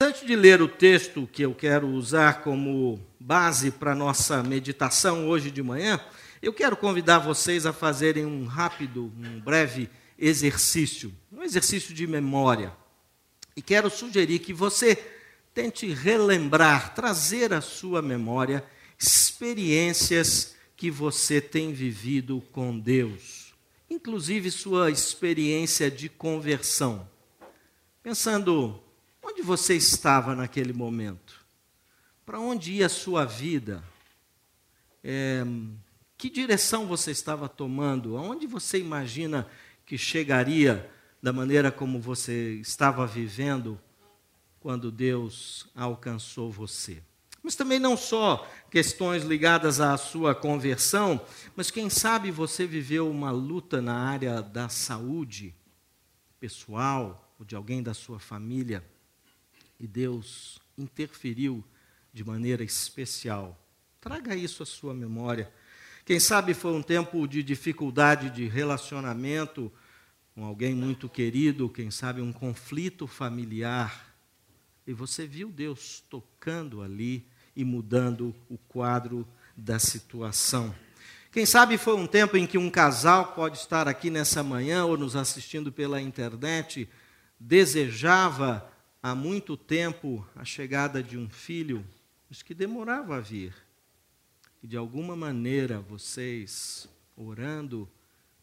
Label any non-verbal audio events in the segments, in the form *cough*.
Antes de ler o texto que eu quero usar como base para nossa meditação hoje de manhã, eu quero convidar vocês a fazerem um rápido, um breve exercício, um exercício de memória. E quero sugerir que você tente relembrar, trazer à sua memória experiências que você tem vivido com Deus, inclusive sua experiência de conversão. Pensando Onde você estava naquele momento? Para onde ia a sua vida? É, que direção você estava tomando? Aonde você imagina que chegaria da maneira como você estava vivendo quando Deus alcançou você? Mas também não só questões ligadas à sua conversão, mas quem sabe você viveu uma luta na área da saúde pessoal ou de alguém da sua família e Deus interferiu de maneira especial. Traga isso à sua memória. Quem sabe foi um tempo de dificuldade de relacionamento com alguém muito querido, quem sabe um conflito familiar. E você viu Deus tocando ali e mudando o quadro da situação. Quem sabe foi um tempo em que um casal pode estar aqui nessa manhã ou nos assistindo pela internet, desejava há muito tempo a chegada de um filho, mas que demorava a vir. E de alguma maneira vocês, orando,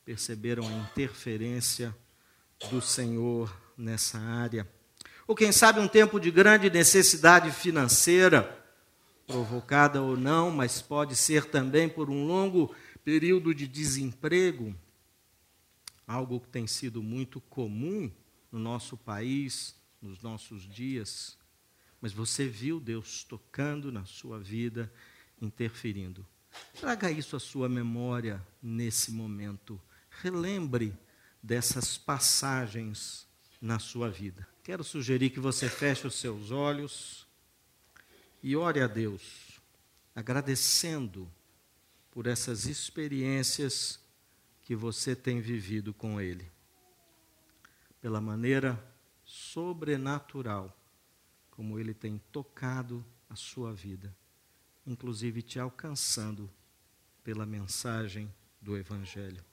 perceberam a interferência do Senhor nessa área. Ou quem sabe um tempo de grande necessidade financeira, provocada ou não, mas pode ser também por um longo período de desemprego, algo que tem sido muito comum no nosso país, nos nossos dias, mas você viu Deus tocando na sua vida, interferindo. Traga isso à sua memória nesse momento. Relembre dessas passagens na sua vida. Quero sugerir que você feche os seus olhos e ore a Deus, agradecendo por essas experiências que você tem vivido com Ele, pela maneira sobrenatural, como ele tem tocado a sua vida, inclusive te alcançando pela mensagem do Evangelho.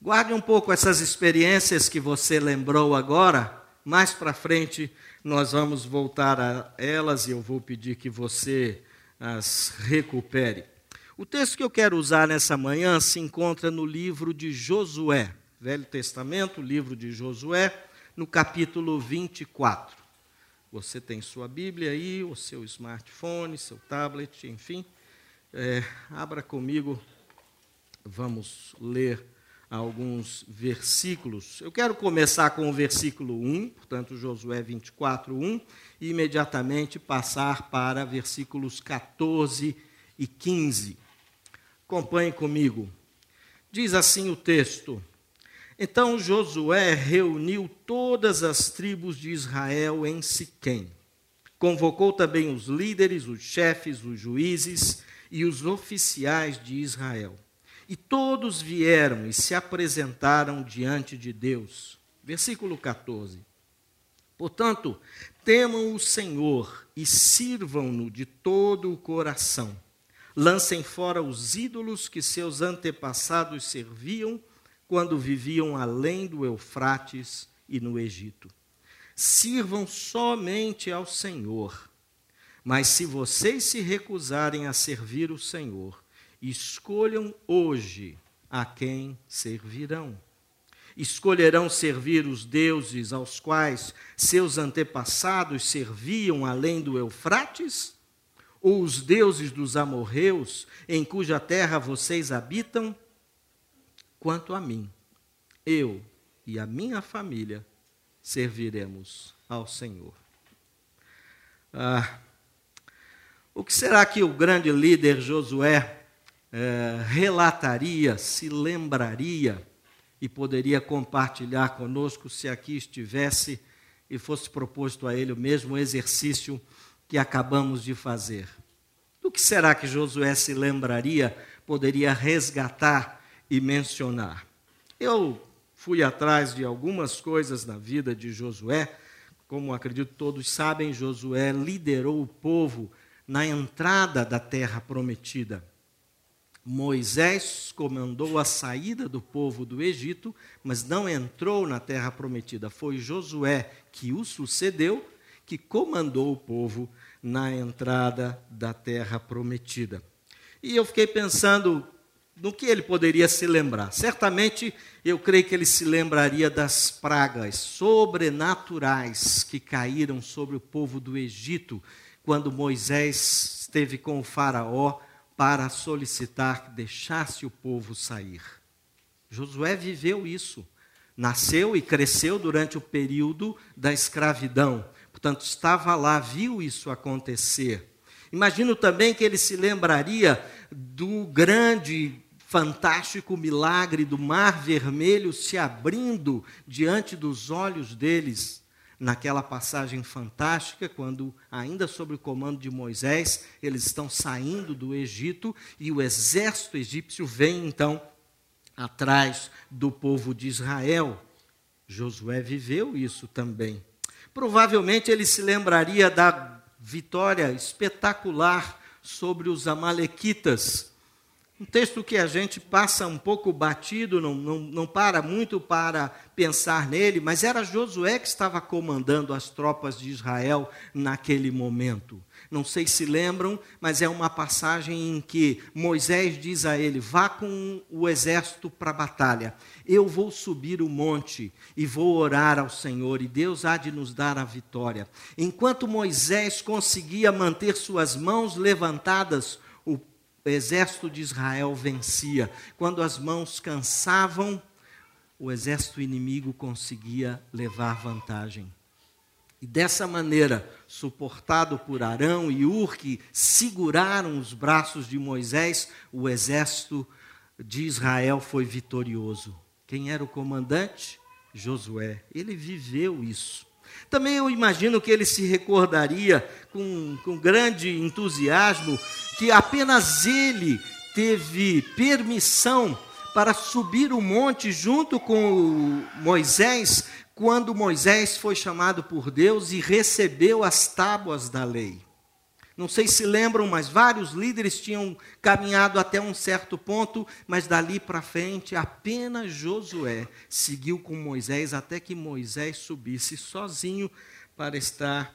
Guarde um pouco essas experiências que você lembrou agora, mais para frente nós vamos voltar a elas e eu vou pedir que você as recupere. O texto que eu quero usar nessa manhã se encontra no livro de Josué. Velho Testamento, livro de Josué, no capítulo 24. Você tem sua Bíblia aí, o seu smartphone, seu tablet, enfim. É, abra comigo, vamos ler alguns versículos. Eu quero começar com o versículo 1, portanto, Josué 24, 1, e imediatamente passar para versículos 14 e 15. Acompanhe comigo. Diz assim o texto. Então Josué reuniu todas as tribos de Israel em Siquém. Convocou também os líderes, os chefes, os juízes e os oficiais de Israel. E todos vieram e se apresentaram diante de Deus. Versículo 14. Portanto, temam o Senhor e sirvam-no de todo o coração. Lancem fora os ídolos que seus antepassados serviam quando viviam além do Eufrates e no Egito. Sirvam somente ao Senhor. Mas se vocês se recusarem a servir o Senhor, escolham hoje a quem servirão. Escolherão servir os deuses aos quais seus antepassados serviam além do Eufrates? Ou os deuses dos amorreus, em cuja terra vocês habitam? Quanto a mim, eu e a minha família serviremos ao Senhor. Ah, o que será que o grande líder Josué eh, relataria, se lembraria e poderia compartilhar conosco se aqui estivesse e fosse proposto a ele o mesmo exercício que acabamos de fazer? Do que será que Josué se lembraria, poderia resgatar e mencionar. Eu fui atrás de algumas coisas na vida de Josué, como acredito todos sabem, Josué liderou o povo na entrada da terra prometida. Moisés comandou a saída do povo do Egito, mas não entrou na terra prometida. Foi Josué que o sucedeu, que comandou o povo na entrada da terra prometida. E eu fiquei pensando no que ele poderia se lembrar. Certamente, eu creio que ele se lembraria das pragas sobrenaturais que caíram sobre o povo do Egito quando Moisés esteve com o Faraó para solicitar que deixasse o povo sair. Josué viveu isso. Nasceu e cresceu durante o período da escravidão. Portanto, estava lá, viu isso acontecer. Imagino também que ele se lembraria do grande, fantástico milagre do Mar Vermelho se abrindo diante dos olhos deles naquela passagem fantástica, quando, ainda sob o comando de Moisés, eles estão saindo do Egito e o exército egípcio vem então atrás do povo de Israel. Josué viveu isso também. Provavelmente ele se lembraria da vitória espetacular sobre os Amalequitas um texto que a gente passa um pouco batido, não, não, não para muito para pensar nele, mas era Josué que estava comandando as tropas de Israel naquele momento. Não sei se lembram, mas é uma passagem em que Moisés diz a ele: Vá com o exército para a batalha. Eu vou subir o monte e vou orar ao Senhor, e Deus há de nos dar a vitória. Enquanto Moisés conseguia manter suas mãos levantadas, o exército de Israel vencia. Quando as mãos cansavam, o exército inimigo conseguia levar vantagem. E dessa maneira, suportado por Arão e Ur, que seguraram os braços de Moisés, o exército de Israel foi vitorioso. Quem era o comandante? Josué. Ele viveu isso. Também eu imagino que ele se recordaria com, com grande entusiasmo que apenas ele teve permissão para subir o monte junto com Moisés, quando Moisés foi chamado por Deus e recebeu as tábuas da lei. Não sei se lembram, mas vários líderes tinham caminhado até um certo ponto, mas dali para frente apenas Josué seguiu com Moisés até que Moisés subisse sozinho para estar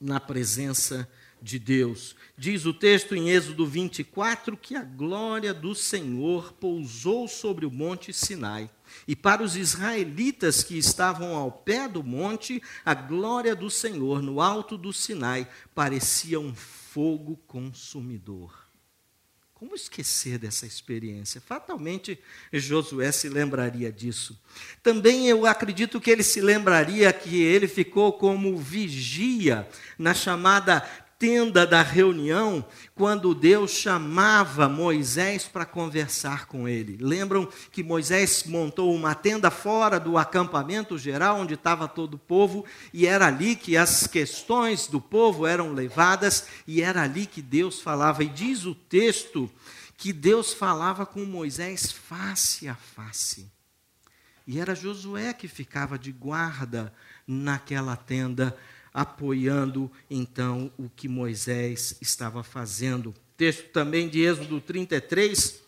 na presença de Deus. Diz o texto em Êxodo 24 que a glória do Senhor pousou sobre o monte Sinai. E para os israelitas que estavam ao pé do monte, a glória do Senhor no alto do Sinai parecia um fogo consumidor. Como esquecer dessa experiência? Fatalmente Josué se lembraria disso. Também eu acredito que ele se lembraria que ele ficou como vigia na chamada tenda da reunião, quando Deus chamava Moisés para conversar com ele. Lembram que Moisés montou uma tenda fora do acampamento geral, onde estava todo o povo, e era ali que as questões do povo eram levadas, e era ali que Deus falava. E diz o texto que Deus falava com Moisés face a face. E era Josué que ficava de guarda naquela tenda apoiando então o que Moisés estava fazendo. Texto também de Êxodo 33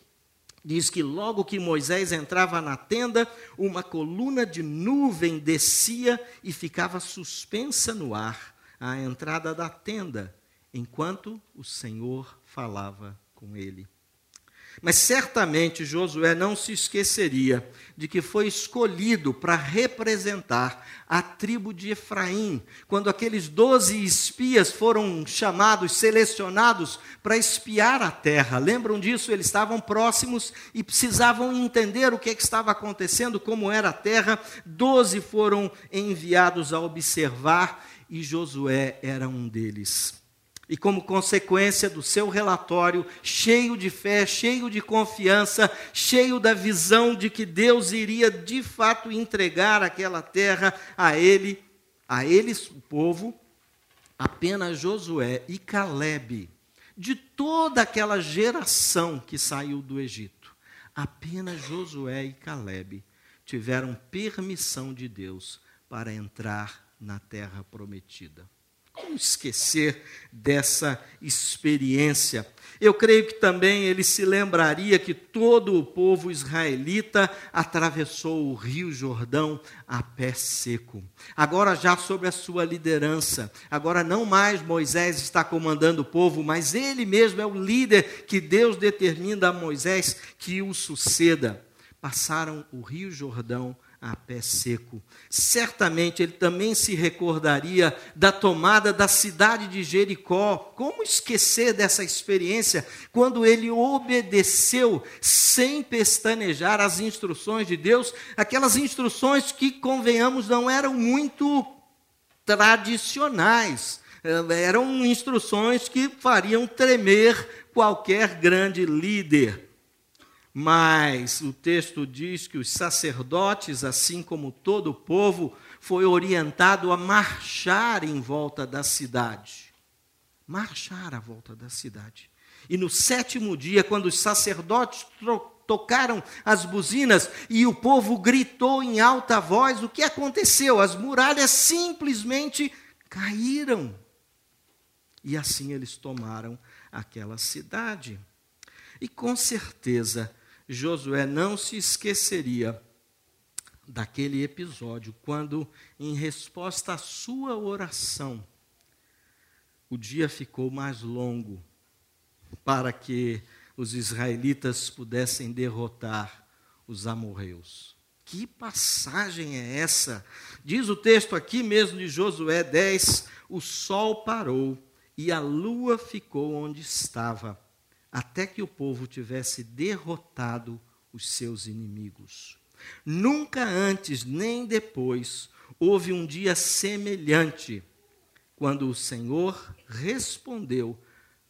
diz que logo que Moisés entrava na tenda, uma coluna de nuvem descia e ficava suspensa no ar à entrada da tenda, enquanto o Senhor falava com ele. Mas certamente Josué não se esqueceria de que foi escolhido para representar a tribo de Efraim, quando aqueles doze espias foram chamados, selecionados para espiar a terra. Lembram disso? Eles estavam próximos e precisavam entender o que, é que estava acontecendo, como era a terra. Doze foram enviados a observar e Josué era um deles. E como consequência do seu relatório, cheio de fé, cheio de confiança, cheio da visão de que Deus iria de fato entregar aquela terra a ele, a eles, o povo, apenas Josué e Caleb, de toda aquela geração que saiu do Egito, apenas Josué e Caleb tiveram permissão de Deus para entrar na terra prometida. Como esquecer dessa experiência? Eu creio que também ele se lembraria que todo o povo israelita atravessou o rio Jordão a pé seco. Agora, já sob a sua liderança, agora não mais Moisés está comandando o povo, mas ele mesmo é o líder que Deus determina a Moisés que o suceda. Passaram o rio Jordão a pé seco. Certamente ele também se recordaria da tomada da cidade de Jericó. Como esquecer dessa experiência quando ele obedeceu sem pestanejar as instruções de Deus, aquelas instruções que, convenhamos, não eram muito tradicionais. Eram instruções que fariam tremer qualquer grande líder. Mas o texto diz que os sacerdotes, assim como todo o povo, foi orientado a marchar em volta da cidade. Marchar à volta da cidade. E no sétimo dia, quando os sacerdotes tocaram as buzinas e o povo gritou em alta voz, o que aconteceu? As muralhas simplesmente caíram. E assim eles tomaram aquela cidade. E com certeza, Josué não se esqueceria daquele episódio, quando, em resposta à sua oração, o dia ficou mais longo para que os israelitas pudessem derrotar os amorreus. Que passagem é essa? Diz o texto aqui mesmo de Josué 10: o sol parou e a lua ficou onde estava até que o povo tivesse derrotado os seus inimigos. Nunca antes nem depois houve um dia semelhante quando o Senhor respondeu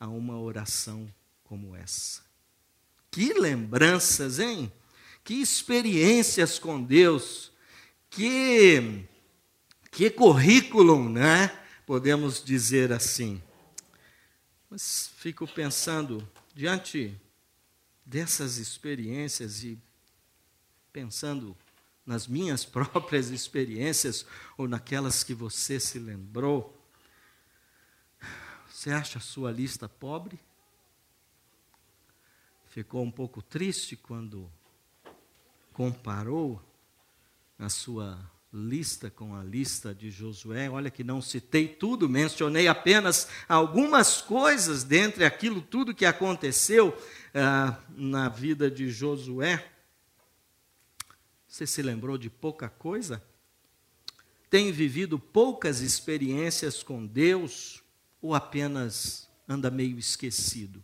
a uma oração como essa. Que lembranças, hein? Que experiências com Deus. Que que currículo, né? Podemos dizer assim. Mas fico pensando diante dessas experiências e pensando nas minhas *laughs* próprias experiências ou naquelas que você se lembrou, você acha a sua lista pobre? Ficou um pouco triste quando comparou a sua lista com a lista de Josué. Olha que não citei tudo, mencionei apenas algumas coisas dentre aquilo tudo que aconteceu ah, na vida de Josué. Você se lembrou de pouca coisa? Tem vivido poucas experiências com Deus ou apenas anda meio esquecido?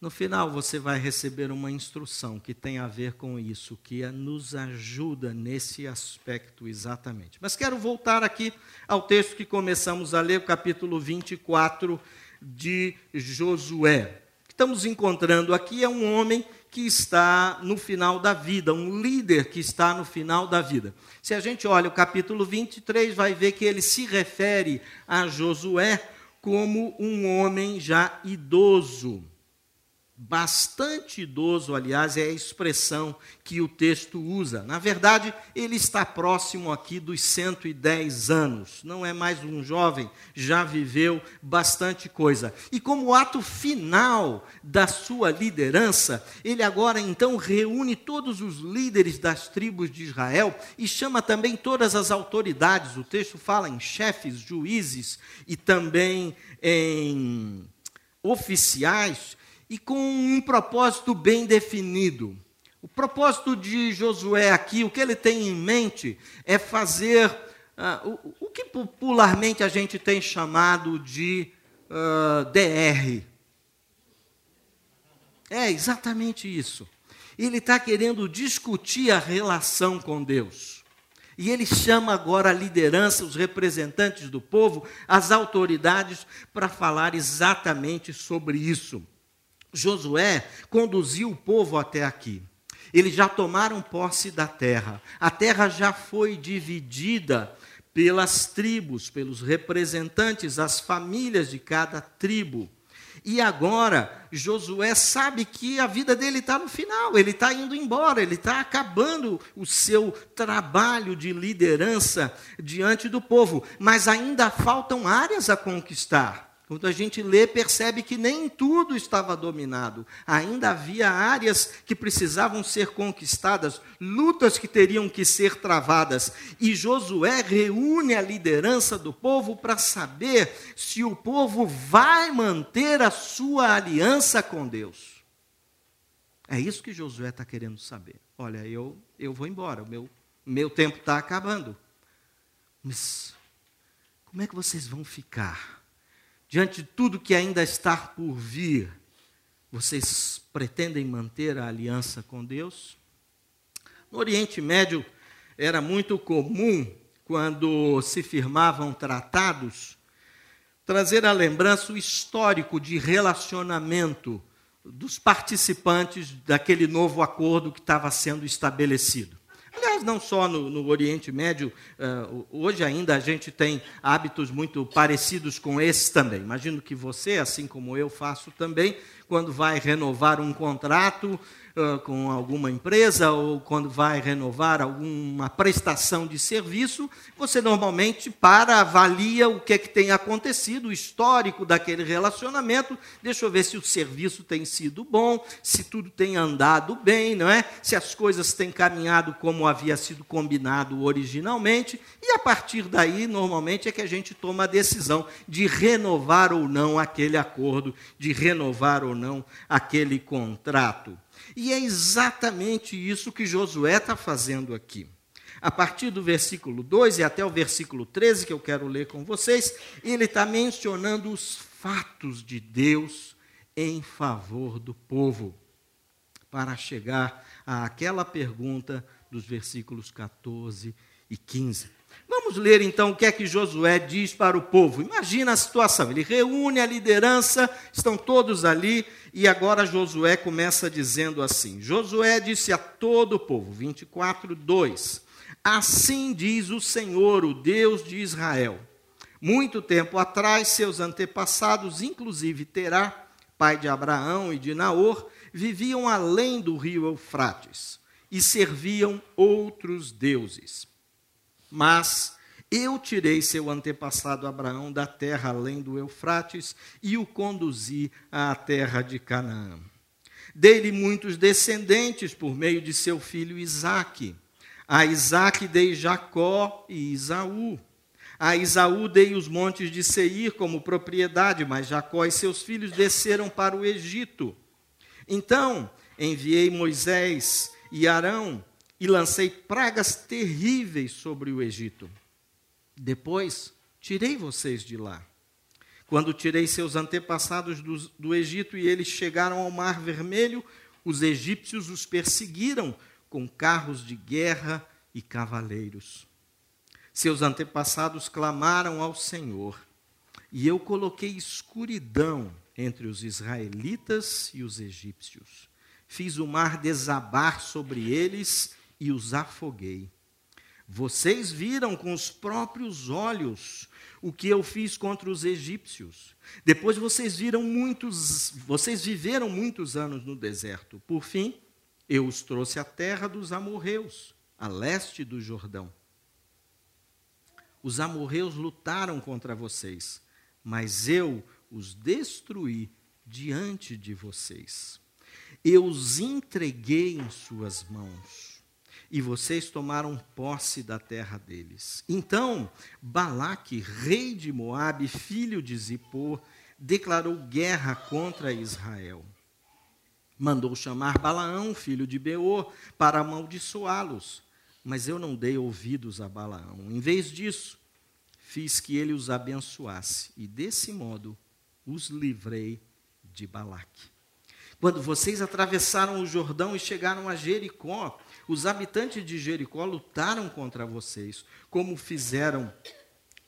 No final, você vai receber uma instrução que tem a ver com isso, que é, nos ajuda nesse aspecto exatamente. Mas quero voltar aqui ao texto que começamos a ler, o capítulo 24 de Josué. O que estamos encontrando aqui é um homem que está no final da vida, um líder que está no final da vida. Se a gente olha o capítulo 23, vai ver que ele se refere a Josué como um homem já idoso bastante idoso, aliás, é a expressão que o texto usa. Na verdade, ele está próximo aqui dos 110 anos. Não é mais um jovem, já viveu bastante coisa. E como ato final da sua liderança, ele agora então reúne todos os líderes das tribos de Israel e chama também todas as autoridades. O texto fala em chefes, juízes e também em oficiais e com um propósito bem definido. O propósito de Josué aqui, o que ele tem em mente, é fazer uh, o, o, que popularmente a gente tem chamado de uh, ah, DR. É exatamente isso. Ele está querendo discutir a relação com Deus. E ele chama agora a liderança, os representantes do povo, as autoridades, para falar exatamente sobre isso. Josué conduziu o povo até aqui. Eles já tomaram posse da terra. A terra já foi dividida pelas tribos, pelos representantes, as famílias de cada tribo. E agora, Josué sabe que a vida dele está no final, ele está indo embora, ele está acabando o seu trabalho de liderança diante do povo, mas ainda faltam áreas a conquistar. Quando a gente lê, percebe que nem tudo estava dominado. Ainda havia áreas que precisavam ser conquistadas, lutas que teriam que ser travadas. E Josué reúne a liderança do povo para saber se o povo vai manter a sua aliança com Deus. É isso que Josué está querendo saber. Olha, eu, eu vou embora, meu, meu tempo está acabando. Mas como é que vocês vão ficar? Diante de tudo que ainda está por vir, vocês pretendem manter a aliança com Deus? No Oriente Médio era muito comum, quando se firmavam tratados, trazer à lembrança o histórico de relacionamento dos participantes daquele novo acordo que estava sendo estabelecido. Aliás, não só no, no Oriente Médio, uh, hoje ainda a gente tem hábitos muito parecidos com esses também. Imagino que você, assim como eu faço também, quando vai renovar um contrato, com alguma empresa ou quando vai renovar alguma prestação de serviço, você normalmente para, avalia o que, é que tem acontecido, o histórico daquele relacionamento, deixa eu ver se o serviço tem sido bom, se tudo tem andado bem, não é? Se as coisas têm caminhado como havia sido combinado originalmente, e a partir daí, normalmente, é que a gente toma a decisão de renovar ou não aquele acordo, de renovar ou não aquele contrato. E é exatamente isso que Josué está fazendo aqui. A partir do versículo 2 e até o versículo 13, que eu quero ler com vocês, ele está mencionando os fatos de Deus em favor do povo, para chegar àquela pergunta dos versículos 14 e 15. Vamos ler então o que é que Josué diz para o povo. Imagina a situação: ele reúne a liderança, estão todos ali, e agora Josué começa dizendo assim: Josué disse a todo o povo, 24, 2: Assim diz o Senhor, o Deus de Israel. Muito tempo atrás, seus antepassados, inclusive Terá, pai de Abraão e de Naor, viviam além do rio Eufrates e serviam outros deuses. Mas eu tirei seu antepassado Abraão da terra além do Eufrates e o conduzi à terra de Canaã. Dei-lhe muitos descendentes por meio de seu filho Isaque. A Isaque dei Jacó e Isaú. A Isaú dei os montes de Seir como propriedade, mas Jacó e seus filhos desceram para o Egito. Então enviei Moisés e Arão e lancei pragas terríveis sobre o Egito. Depois, tirei vocês de lá. Quando tirei seus antepassados do, do Egito e eles chegaram ao Mar Vermelho, os egípcios os perseguiram com carros de guerra e cavaleiros. Seus antepassados clamaram ao Senhor, e eu coloquei escuridão entre os israelitas e os egípcios. Fiz o mar desabar sobre eles e os afoguei. Vocês viram com os próprios olhos o que eu fiz contra os egípcios. Depois vocês viram muitos, vocês viveram muitos anos no deserto. Por fim, eu os trouxe à terra dos amorreus, a leste do Jordão. Os amorreus lutaram contra vocês, mas eu os destruí diante de vocês. Eu os entreguei em suas mãos e vocês tomaram posse da terra deles. Então, Balaque, rei de Moabe, filho de Zippor, declarou guerra contra Israel. Mandou chamar Balaão, filho de Beor, para amaldiçoá-los. Mas eu não dei ouvidos a Balaão. Em vez disso, fiz que ele os abençoasse, e desse modo os livrei de Balaque. Quando vocês atravessaram o Jordão e chegaram a Jericó, os habitantes de Jericó lutaram contra vocês, como fizeram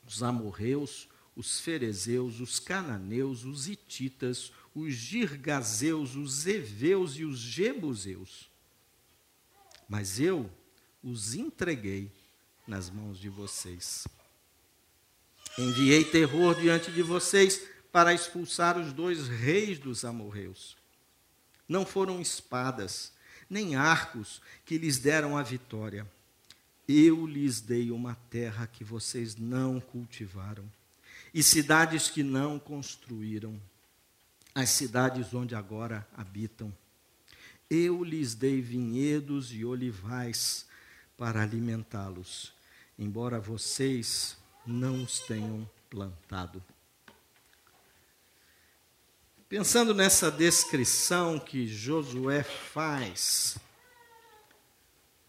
os amorreus, os ferezeus, os cananeus, os ititas, os girgazeus, os eveus e os jebuseus. Mas eu os entreguei nas mãos de vocês. Enviei terror diante de vocês, para expulsar os dois reis dos amorreus. Não foram espadas, nem arcos que lhes deram a vitória. Eu lhes dei uma terra que vocês não cultivaram, e cidades que não construíram, as cidades onde agora habitam. Eu lhes dei vinhedos e olivais para alimentá-los, embora vocês não os tenham plantado. Pensando nessa descrição que Josué faz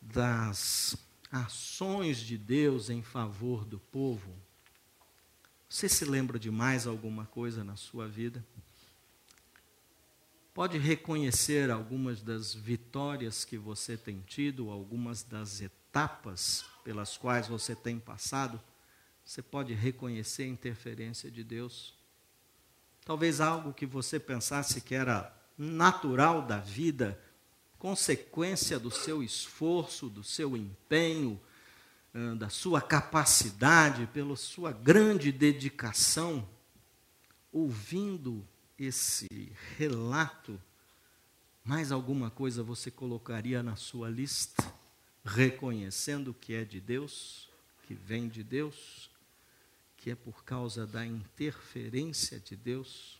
das ações de Deus em favor do povo, você se lembra de mais alguma coisa na sua vida? Pode reconhecer algumas das vitórias que você tem tido, algumas das etapas pelas quais você tem passado? Você pode reconhecer a interferência de Deus? Talvez algo que você pensasse que era natural da vida, consequência do seu esforço, do seu empenho, da sua capacidade, pela sua grande dedicação, ouvindo esse relato, mais alguma coisa você colocaria na sua lista, reconhecendo que é de Deus, que vem de Deus? Que é por causa da interferência de Deus.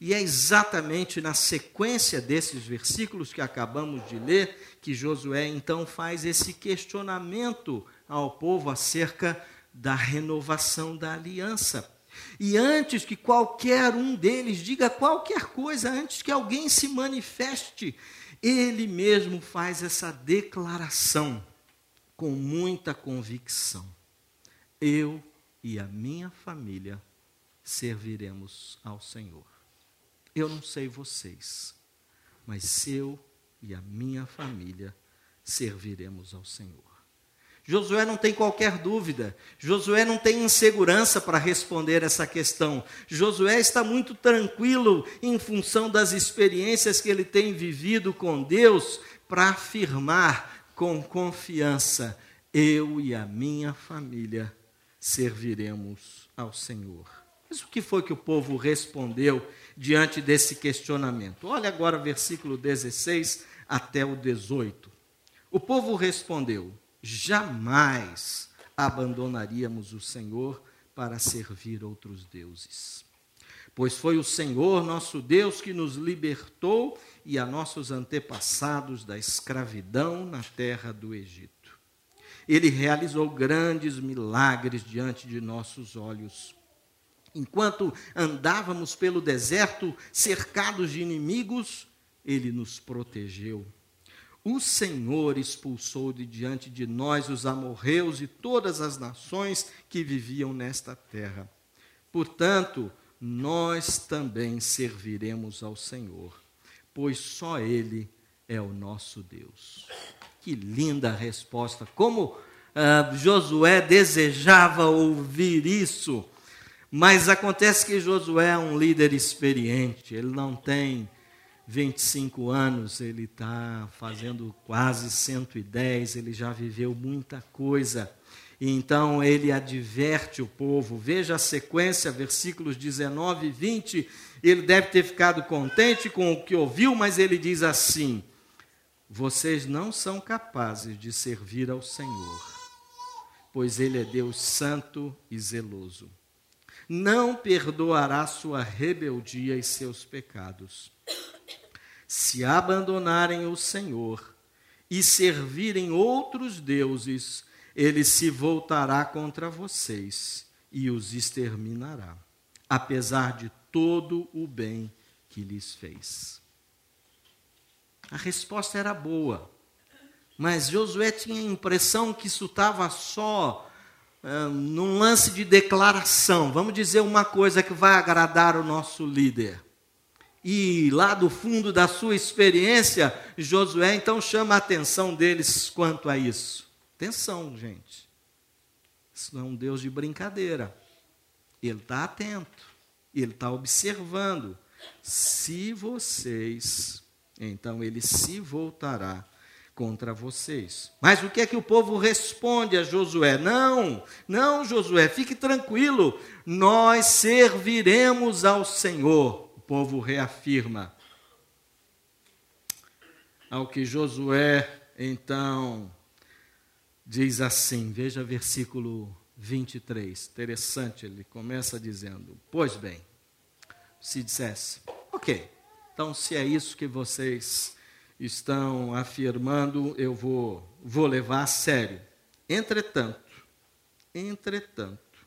E é exatamente na sequência desses versículos que acabamos de ler que Josué então faz esse questionamento ao povo acerca da renovação da aliança. E antes que qualquer um deles diga qualquer coisa, antes que alguém se manifeste, ele mesmo faz essa declaração com muita convicção. Eu e a minha família serviremos ao Senhor. Eu não sei vocês, mas eu e a minha família serviremos ao Senhor. Josué não tem qualquer dúvida, Josué não tem insegurança para responder essa questão. Josué está muito tranquilo em função das experiências que ele tem vivido com Deus para afirmar com confiança: eu e a minha família serviremos ao Senhor. Mas o que foi que o povo respondeu diante desse questionamento? Olha agora o versículo 16 até o 18. O povo respondeu: Jamais abandonaríamos o Senhor para servir outros deuses. Pois foi o Senhor nosso Deus que nos libertou e a nossos antepassados da escravidão na terra do Egito. Ele realizou grandes milagres diante de nossos olhos. Enquanto andávamos pelo deserto, cercados de inimigos, ele nos protegeu. O Senhor expulsou de diante de nós os amorreus e todas as nações que viviam nesta terra. Portanto, nós também serviremos ao Senhor, pois só Ele é o nosso Deus. Que linda resposta! Como uh, Josué desejava ouvir isso, mas acontece que Josué é um líder experiente, ele não tem 25 anos, ele está fazendo quase 110, ele já viveu muita coisa. E então ele adverte o povo. Veja a sequência, versículos 19 e 20. Ele deve ter ficado contente com o que ouviu, mas ele diz assim: vocês não são capazes de servir ao Senhor, pois Ele é Deus santo e zeloso. Não perdoará sua rebeldia e seus pecados. Se abandonarem o Senhor e servirem outros deuses, ele se voltará contra vocês e os exterminará, apesar de todo o bem que lhes fez. A resposta era boa. Mas Josué tinha a impressão que isso estava só uh, num lance de declaração. Vamos dizer uma coisa que vai agradar o nosso líder. E lá do fundo da sua experiência, Josué então chama a atenção deles quanto a isso. Atenção, gente. Isso não é um Deus de brincadeira. Ele está atento. Ele está observando. Se vocês então ele se voltará contra vocês. Mas o que é que o povo responde a Josué? Não, não, Josué, fique tranquilo, nós serviremos ao Senhor. O povo reafirma. Ao que Josué, então, diz assim, veja versículo 23, interessante, ele começa dizendo: Pois bem, se dissesse, ok, então se é isso que vocês estão afirmando, eu vou, vou levar a sério. Entretanto, entretanto,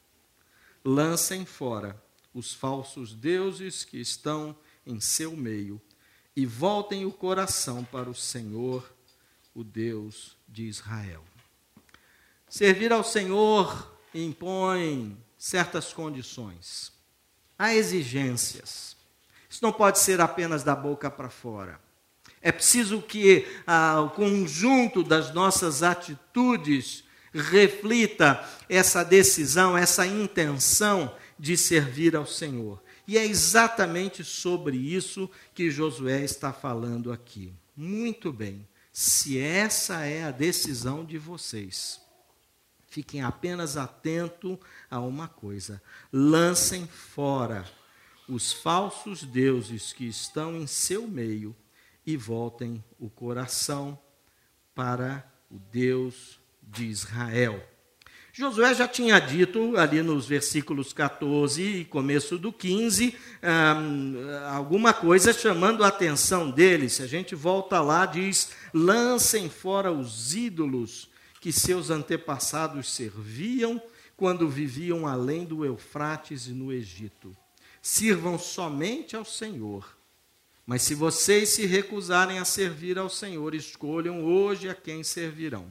lancem fora os falsos deuses que estão em seu meio e voltem o coração para o Senhor, o Deus de Israel. Servir ao Senhor impõe certas condições. Há exigências. Isso não pode ser apenas da boca para fora. É preciso que ah, o conjunto das nossas atitudes reflita essa decisão, essa intenção de servir ao Senhor. E é exatamente sobre isso que Josué está falando aqui. Muito bem, se essa é a decisão de vocês, fiquem apenas atentos a uma coisa: lancem fora os falsos deuses que estão em seu meio e voltem o coração para o Deus de Israel. Josué já tinha dito ali nos versículos 14 e começo do 15 alguma coisa chamando a atenção deles. Se a gente volta lá, diz: lancem fora os ídolos que seus antepassados serviam quando viviam além do Eufrates e no Egito. Sirvam somente ao Senhor mas se vocês se recusarem a servir ao Senhor, escolham hoje a quem servirão.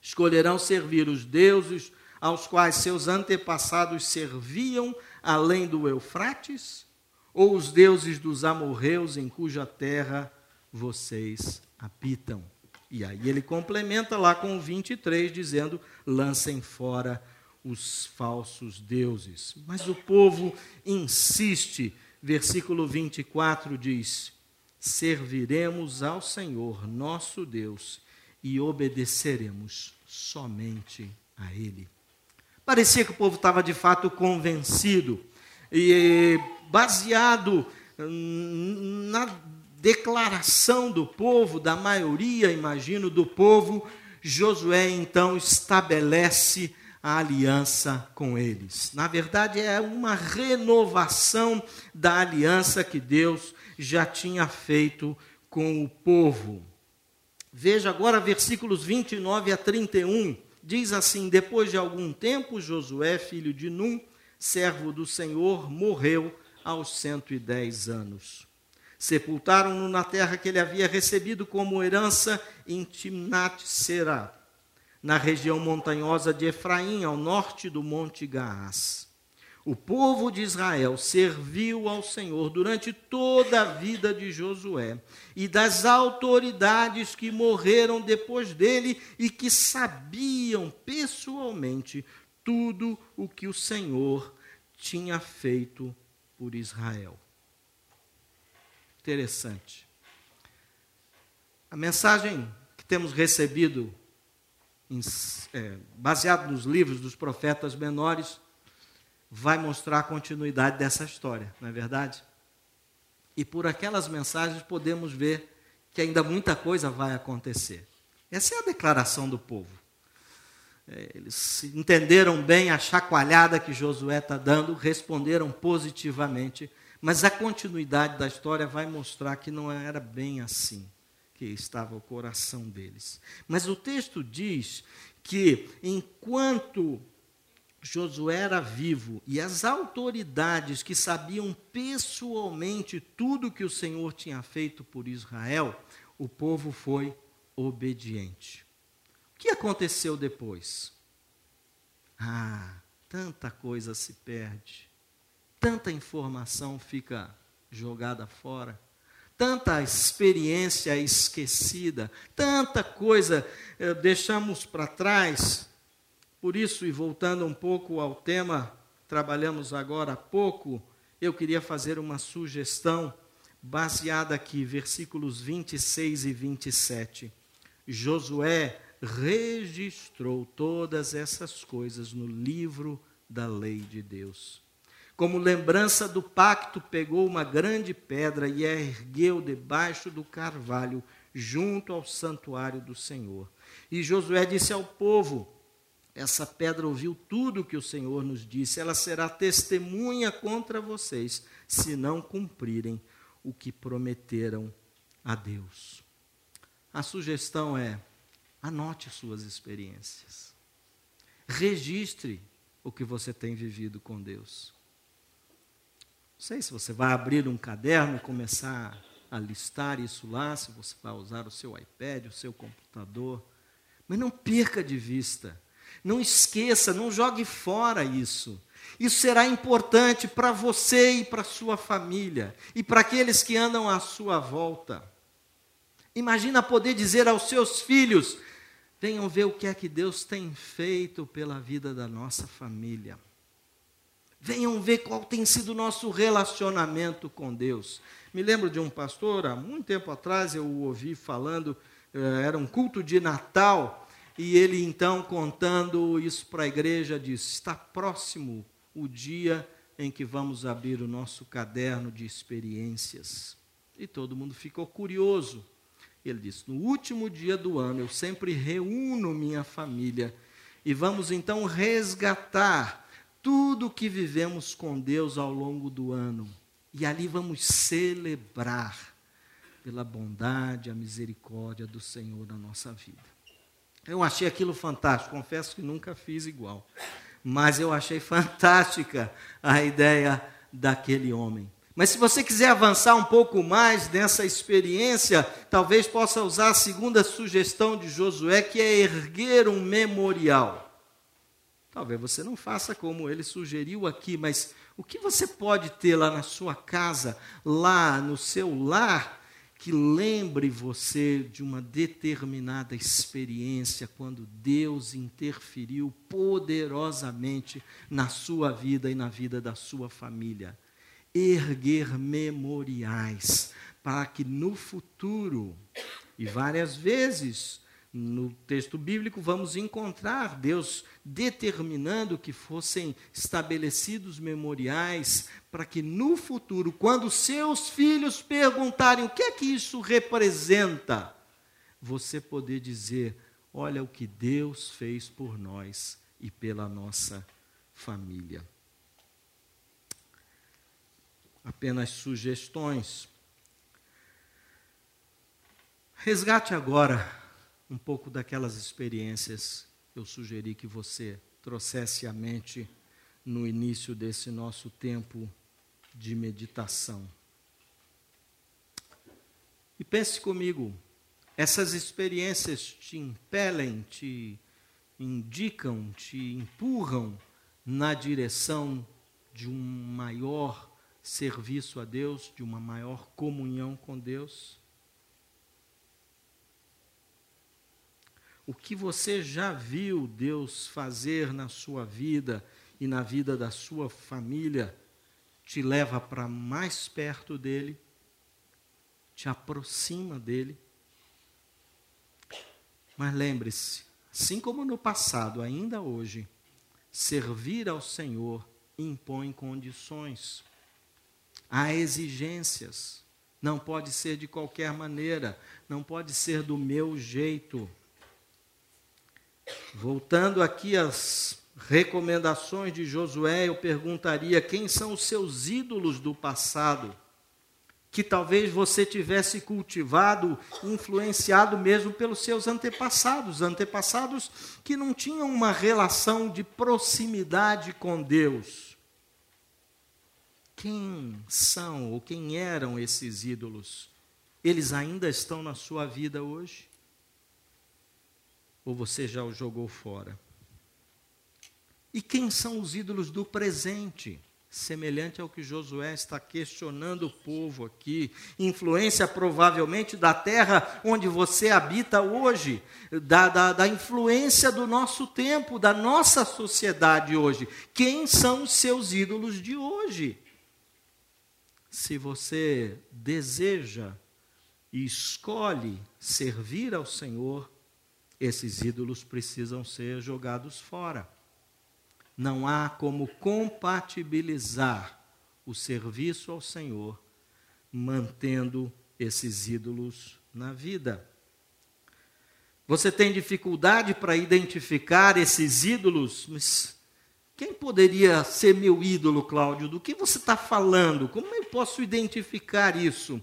Escolherão servir os deuses aos quais seus antepassados serviam além do Eufrates, ou os deuses dos amorreus em cuja terra vocês habitam. E aí ele complementa lá com o 23, dizendo: lancem fora os falsos deuses. Mas o povo insiste versículo 24 diz: Serviremos ao Senhor nosso Deus e obedeceremos somente a Ele. Parecia que o povo estava de fato convencido e baseado na declaração do povo, da maioria, imagino, do povo, Josué então estabelece a aliança com eles. Na verdade, é uma renovação da aliança que Deus já tinha feito com o povo. Veja agora versículos 29 a 31. Diz assim: Depois de algum tempo, Josué, filho de Num, servo do Senhor, morreu aos 110 anos. Sepultaram-no na terra que ele havia recebido como herança em Timnat-Será na região montanhosa de Efraim, ao norte do Monte Gaás. O povo de Israel serviu ao Senhor durante toda a vida de Josué e das autoridades que morreram depois dele e que sabiam pessoalmente tudo o que o Senhor tinha feito por Israel. Interessante. A mensagem que temos recebido é, baseado nos livros dos profetas menores, vai mostrar a continuidade dessa história, não é verdade? E por aquelas mensagens podemos ver que ainda muita coisa vai acontecer. Essa é a declaração do povo. É, eles entenderam bem a chacoalhada que Josué está dando, responderam positivamente, mas a continuidade da história vai mostrar que não era bem assim que estava o coração deles. Mas o texto diz que enquanto Josué era vivo e as autoridades que sabiam pessoalmente tudo que o Senhor tinha feito por Israel, o povo foi obediente. O que aconteceu depois? Ah, tanta coisa se perde, tanta informação fica jogada fora tanta experiência esquecida, tanta coisa eh, deixamos para trás. Por isso, e voltando um pouco ao tema, trabalhamos agora há pouco, eu queria fazer uma sugestão baseada aqui, versículos 26 e 27. Josué registrou todas essas coisas no livro da lei de Deus. Como lembrança do pacto, pegou uma grande pedra e a ergueu debaixo do carvalho, junto ao santuário do Senhor. E Josué disse ao povo: Essa pedra ouviu tudo o que o Senhor nos disse, ela será testemunha contra vocês, se não cumprirem o que prometeram a Deus. A sugestão é: Anote suas experiências. Registre o que você tem vivido com Deus. Não sei se você vai abrir um caderno e começar a listar isso lá, se você vai usar o seu iPad, o seu computador. Mas não perca de vista. Não esqueça, não jogue fora isso. Isso será importante para você e para sua família e para aqueles que andam à sua volta. Imagina poder dizer aos seus filhos: Venham ver o que é que Deus tem feito pela vida da nossa família. Venham ver qual tem sido o nosso relacionamento com Deus. Me lembro de um pastor, há muito tempo atrás, eu o ouvi falando, eh, era um culto de Natal, e ele então contando isso para a igreja, disse: Está próximo o dia em que vamos abrir o nosso caderno de experiências. E todo mundo ficou curioso. Ele disse: No último dia do ano, eu sempre reúno minha família e vamos então resgatar tudo o que vivemos com Deus ao longo do ano. E ali vamos celebrar pela bondade, a misericórdia do Senhor na nossa vida. Eu achei aquilo fantástico, confesso que nunca fiz igual. Mas eu achei *laughs* fantástica a ideia daquele homem. Mas se você quiser avançar um pouco mais nessa experiência, talvez possa usar a segunda sugestão de Josué, que é erguer um memorial. Talvez você não faça como ele sugeriu aqui, mas o que você pode ter lá na sua casa, lá no seu lar, que lembre você de uma determinada experiência quando Deus interferiu poderosamente na sua vida e na vida da sua família? Erguer memoriais, para que no futuro, e várias vezes no texto bíblico vamos encontrar Deus determinando que fossem estabelecidos memoriais para que no futuro, quando seus filhos perguntarem o que é que isso representa, você poder dizer: olha o que Deus fez por nós e pela nossa família apenas sugestões. Resgate agora um pouco daquelas experiências que eu sugeri que você trouxesse à mente no início desse nosso tempo de meditação. E pense comigo, essas experiências te impelem, te indicam, te empurram na direção de um maior serviço a Deus, de uma maior comunhão com Deus? O que você já viu Deus fazer na sua vida e na vida da sua família te leva para mais perto dele, te aproxima dele. Mas lembre-se, assim como no passado, ainda hoje, servir ao Senhor impõe condições. Há exigências. Não pode ser de qualquer maneira, não pode ser do meu jeito. Voltando aqui às recomendações de Josué, eu perguntaria: quem são os seus ídolos do passado? Que talvez você tivesse cultivado, influenciado mesmo pelos seus antepassados, antepassados que não tinham uma relação de proximidade com Deus quem são ou quem eram esses ídolos? Eles ainda estão na sua vida hoje? Ou você já os jogou fora? E quem são os ídolos do presente? Semelhante ao que Josué está questionando o povo aqui. Influência provavelmente da terra onde você habita hoje, da, da, da influência do nosso tempo, da nossa sociedade hoje. Quem são os seus ídolos de hoje? se você deseja e escolhe servir ao Senhor, esses ídolos precisam ser jogados fora. Não há como compatibilizar o serviço ao Senhor mantendo esses ídolos na vida. Você tem dificuldade para identificar esses ídolos, mas quem poderia ser meu ídolo, Cláudio? Do que você está falando? Como eu posso identificar isso?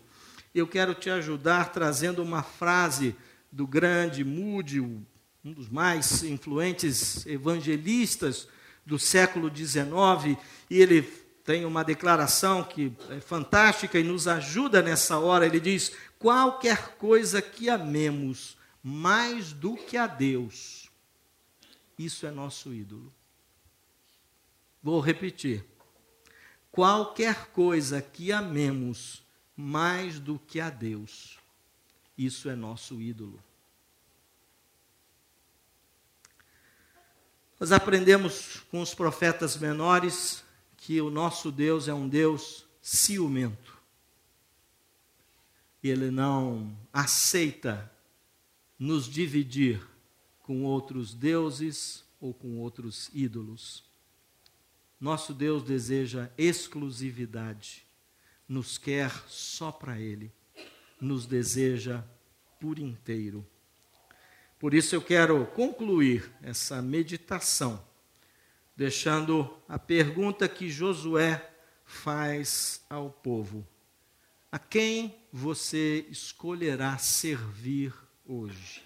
Eu quero te ajudar trazendo uma frase do grande Moody, um dos mais influentes evangelistas do século XIX, e ele tem uma declaração que é fantástica e nos ajuda nessa hora. Ele diz: qualquer coisa que amemos mais do que a Deus, isso é nosso ídolo. Vou repetir. Qualquer coisa que amemos mais do que a Deus, isso é nosso ídolo. Nós aprendemos com os profetas menores que o nosso Deus é um Deus ciumento. Ele não aceita nos dividir com outros deuses ou com outros ídolos. Nosso Deus deseja exclusividade, nos quer só para Ele, nos deseja por inteiro. Por isso eu quero concluir essa meditação, deixando a pergunta que Josué faz ao povo: A quem você escolherá servir hoje?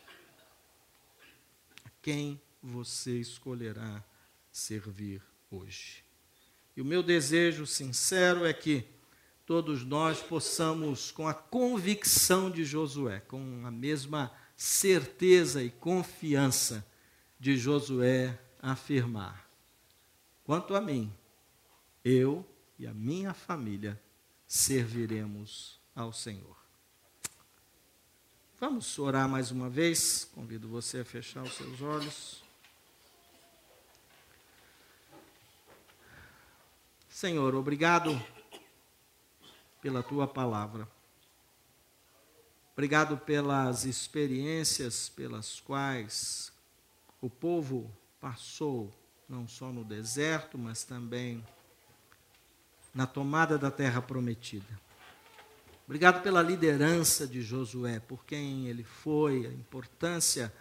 A quem você escolherá servir hoje? E o meu desejo sincero é que todos nós possamos, com a convicção de Josué, com a mesma certeza e confiança de Josué, afirmar: quanto a mim, eu e a minha família serviremos ao Senhor. Vamos orar mais uma vez. Convido você a fechar os seus olhos. Senhor, obrigado pela tua palavra. Obrigado pelas experiências pelas quais o povo passou, não só no deserto, mas também na tomada da terra prometida. Obrigado pela liderança de Josué, por quem ele foi, a importância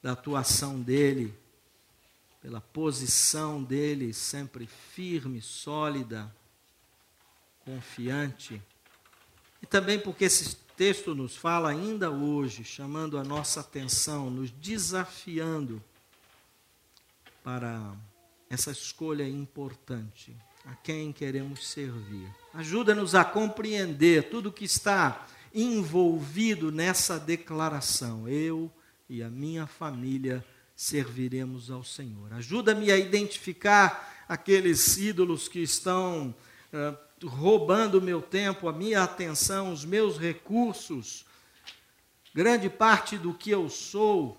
da atuação dele pela posição dele sempre firme, sólida, confiante. E também porque esse texto nos fala ainda hoje, chamando a nossa atenção, nos desafiando para essa escolha importante. A quem queremos servir. Ajuda-nos a compreender tudo que está envolvido nessa declaração. Eu e a minha família serviremos ao Senhor. Ajuda-me a identificar aqueles ídolos que estão uh, roubando o meu tempo, a minha atenção, os meus recursos. Grande parte do que eu sou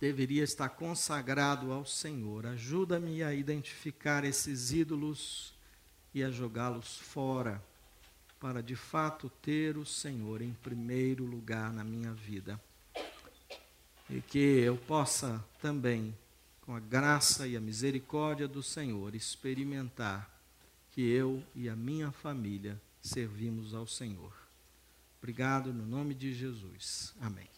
deveria estar consagrado ao Senhor. Ajuda-me a identificar esses ídolos e a jogá-los fora, para de fato ter o Senhor em primeiro lugar na minha vida e que eu possa também, com a graça e a misericórdia do Senhor, experimentar que eu e a minha família servimos ao Senhor. Obrigado no nome de Jesus. Amém.